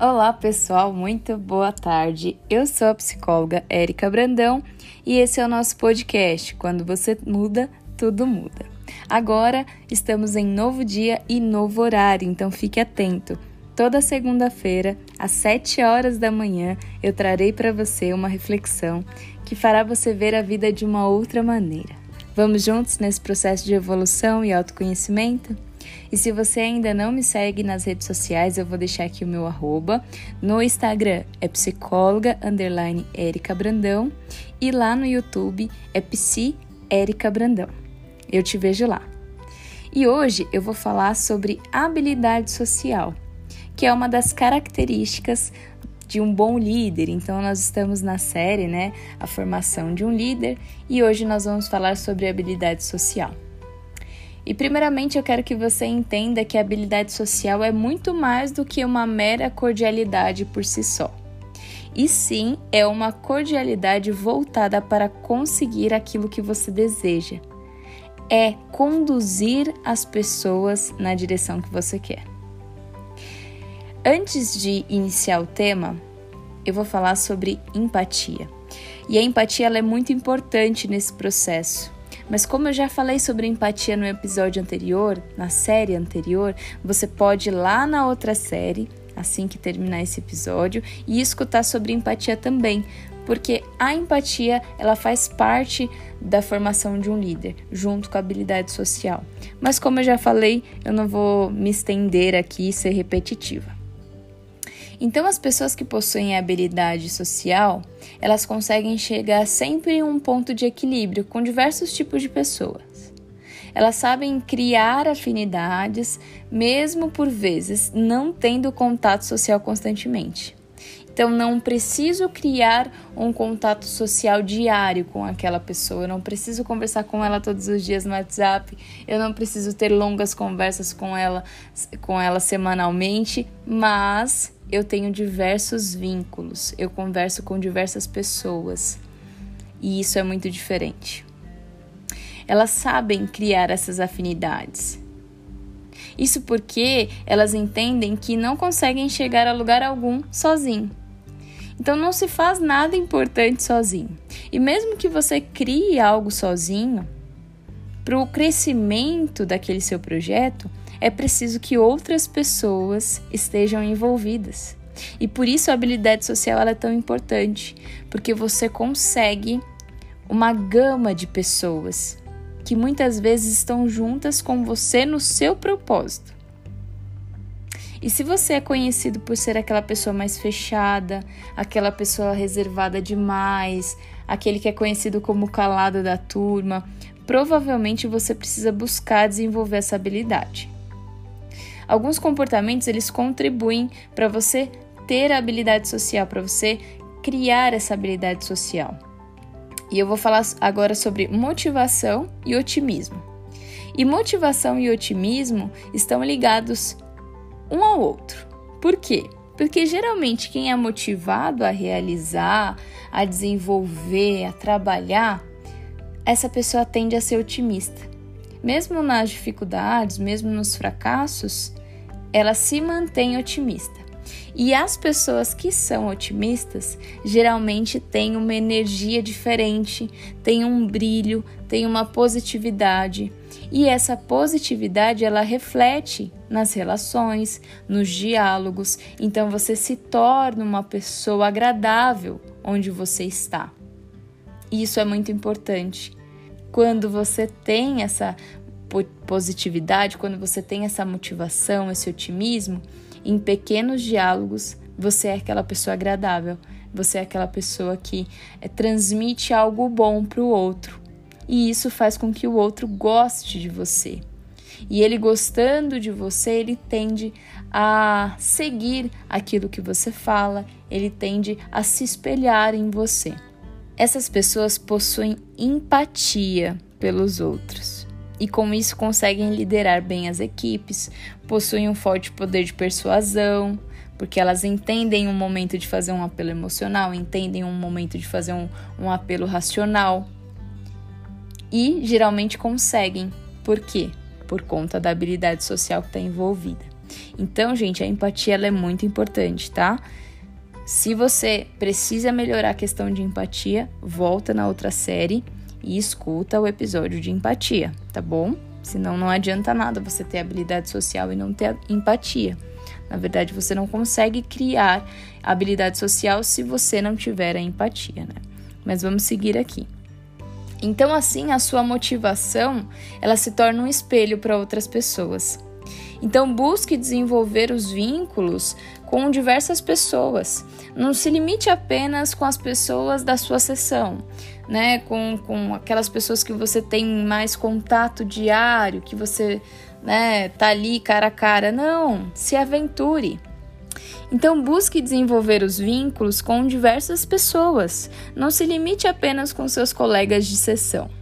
Olá, pessoal, muito boa tarde. Eu sou a psicóloga Érica Brandão e esse é o nosso podcast. Quando você muda, tudo muda. Agora estamos em novo dia e novo horário, então fique atento. Toda segunda-feira, às 7 horas da manhã, eu trarei para você uma reflexão que fará você ver a vida de uma outra maneira. Vamos juntos nesse processo de evolução e autoconhecimento? E se você ainda não me segue nas redes sociais, eu vou deixar aqui o meu arroba. No Instagram é psicóloga underline Brandão e lá no YouTube é psi Brandão. Eu te vejo lá. E hoje eu vou falar sobre habilidade social, que é uma das características de um bom líder. Então nós estamos na série, né, a formação de um líder, e hoje nós vamos falar sobre habilidade social. E primeiramente eu quero que você entenda que a habilidade social é muito mais do que uma mera cordialidade por si só. E sim, é uma cordialidade voltada para conseguir aquilo que você deseja. É conduzir as pessoas na direção que você quer. Antes de iniciar o tema, eu vou falar sobre empatia. E a empatia é muito importante nesse processo mas como eu já falei sobre empatia no episódio anterior, na série anterior, você pode ir lá na outra série, assim que terminar esse episódio, e escutar sobre empatia também, porque a empatia ela faz parte da formação de um líder, junto com a habilidade social. Mas como eu já falei, eu não vou me estender aqui e ser repetitiva. Então, as pessoas que possuem habilidade social, elas conseguem chegar sempre em um ponto de equilíbrio com diversos tipos de pessoas. Elas sabem criar afinidades, mesmo por vezes não tendo contato social constantemente. Então, não preciso criar um contato social diário com aquela pessoa, eu não preciso conversar com ela todos os dias no WhatsApp, eu não preciso ter longas conversas com ela, com ela semanalmente, mas eu tenho diversos vínculos, eu converso com diversas pessoas e isso é muito diferente. Elas sabem criar essas afinidades. Isso porque elas entendem que não conseguem chegar a lugar algum sozinho. Então não se faz nada importante sozinho. E mesmo que você crie algo sozinho, para o crescimento daquele seu projeto, é preciso que outras pessoas estejam envolvidas. E por isso a habilidade social é tão importante, porque você consegue uma gama de pessoas que muitas vezes estão juntas com você no seu propósito. E se você é conhecido por ser aquela pessoa mais fechada, aquela pessoa reservada demais, aquele que é conhecido como calado da turma, provavelmente você precisa buscar desenvolver essa habilidade. Alguns comportamentos eles contribuem para você ter a habilidade social, para você criar essa habilidade social. E eu vou falar agora sobre motivação e otimismo. E motivação e otimismo estão ligados um ao outro. Por quê? Porque geralmente quem é motivado a realizar, a desenvolver, a trabalhar, essa pessoa tende a ser otimista. Mesmo nas dificuldades, mesmo nos fracassos, ela se mantém otimista. E as pessoas que são otimistas geralmente têm uma energia diferente, têm um brilho, têm uma positividade. E essa positividade ela reflete nas relações, nos diálogos. Então você se torna uma pessoa agradável onde você está. Isso é muito importante. Quando você tem essa positividade, quando você tem essa motivação, esse otimismo, em pequenos diálogos, você é aquela pessoa agradável, você é aquela pessoa que é, transmite algo bom para o outro. E isso faz com que o outro goste de você. E ele gostando de você, ele tende a seguir aquilo que você fala, ele tende a se espelhar em você. Essas pessoas possuem empatia pelos outros e com isso conseguem liderar bem as equipes, possuem um forte poder de persuasão, porque elas entendem um momento de fazer um apelo emocional, entendem um momento de fazer um, um apelo racional e geralmente conseguem. Por quê? Por conta da habilidade social que está envolvida. Então, gente, a empatia ela é muito importante, tá? Se você precisa melhorar a questão de empatia, volta na outra série e escuta o episódio de empatia, tá bom? Senão não adianta nada você ter habilidade social e não ter empatia. Na verdade, você não consegue criar habilidade social se você não tiver a empatia, né? Mas vamos seguir aqui. Então, assim, a sua motivação, ela se torna um espelho para outras pessoas. Então, busque desenvolver os vínculos com diversas pessoas. Não se limite apenas com as pessoas da sua sessão, né? Com, com aquelas pessoas que você tem mais contato diário, que você né, tá ali cara a cara. Não, se aventure. Então, busque desenvolver os vínculos com diversas pessoas. Não se limite apenas com seus colegas de sessão.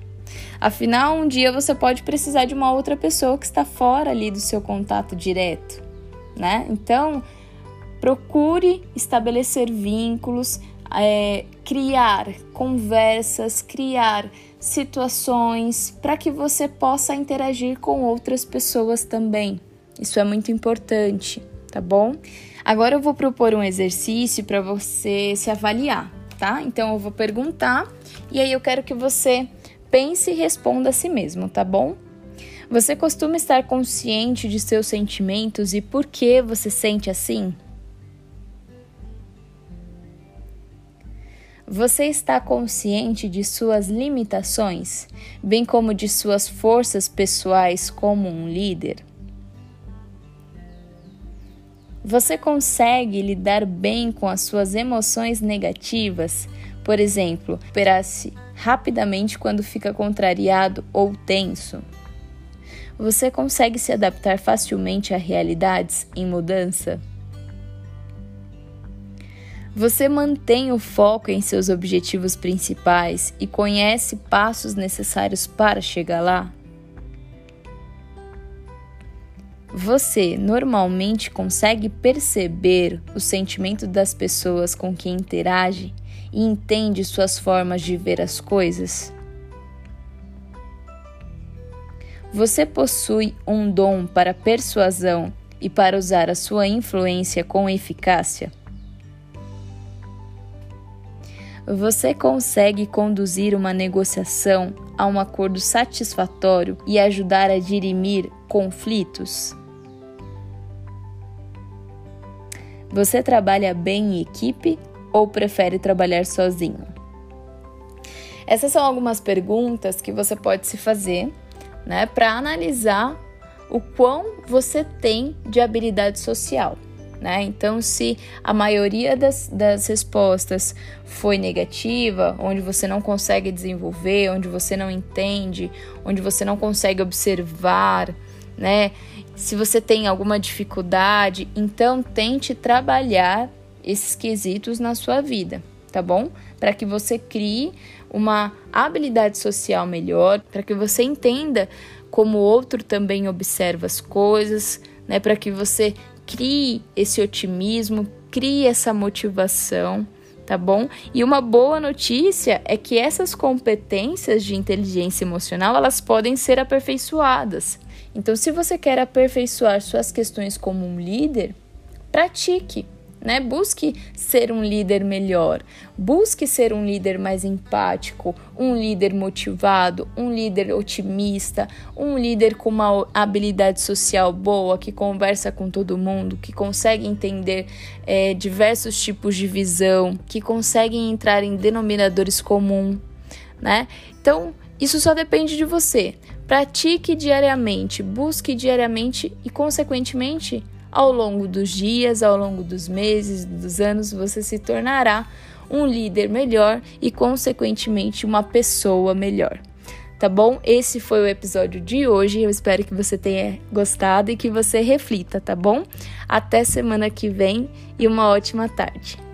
Afinal, um dia você pode precisar de uma outra pessoa que está fora ali do seu contato direto, né? Então, procure estabelecer vínculos, é, criar conversas, criar situações para que você possa interagir com outras pessoas também. Isso é muito importante, tá bom? Agora eu vou propor um exercício para você se avaliar, tá? Então eu vou perguntar e aí eu quero que você pense e responda a si mesmo, tá bom? Você costuma estar consciente de seus sentimentos e por que você sente assim? Você está consciente de suas limitações, bem como de suas forças pessoais como um líder? Você consegue lidar bem com as suas emoções negativas? Por exemplo, superar-se rapidamente quando fica contrariado ou tenso? Você consegue se adaptar facilmente a realidades em mudança? Você mantém o foco em seus objetivos principais e conhece passos necessários para chegar lá? Você normalmente consegue perceber o sentimento das pessoas com quem interage e entende suas formas de ver as coisas? Você possui um dom para persuasão e para usar a sua influência com eficácia? você consegue conduzir uma negociação a um acordo satisfatório e ajudar a dirimir conflitos? Você trabalha bem em equipe ou prefere trabalhar sozinho? Essas são algumas perguntas que você pode se fazer, né, para analisar o quão você tem de habilidade social. Né? Então, se a maioria das, das respostas foi negativa, onde você não consegue desenvolver, onde você não entende, onde você não consegue observar, né? Se você tem alguma dificuldade, então tente trabalhar esses quesitos na sua vida, tá bom? Para que você crie uma habilidade social melhor, para que você entenda como o outro também observa as coisas, né? Para que você crie esse otimismo, crie essa motivação, tá bom? E uma boa notícia é que essas competências de inteligência emocional, elas podem ser aperfeiçoadas. Então, se você quer aperfeiçoar suas questões como um líder, pratique né? Busque ser um líder melhor, busque ser um líder mais empático, um líder motivado, um líder otimista, um líder com uma habilidade social boa, que conversa com todo mundo, que consegue entender é, diversos tipos de visão, que consegue entrar em denominadores comuns, né? Então, isso só depende de você. Pratique diariamente, busque diariamente e, consequentemente, ao longo dos dias, ao longo dos meses, dos anos, você se tornará um líder melhor e, consequentemente, uma pessoa melhor. Tá bom? Esse foi o episódio de hoje. Eu espero que você tenha gostado e que você reflita, tá bom? Até semana que vem e uma ótima tarde.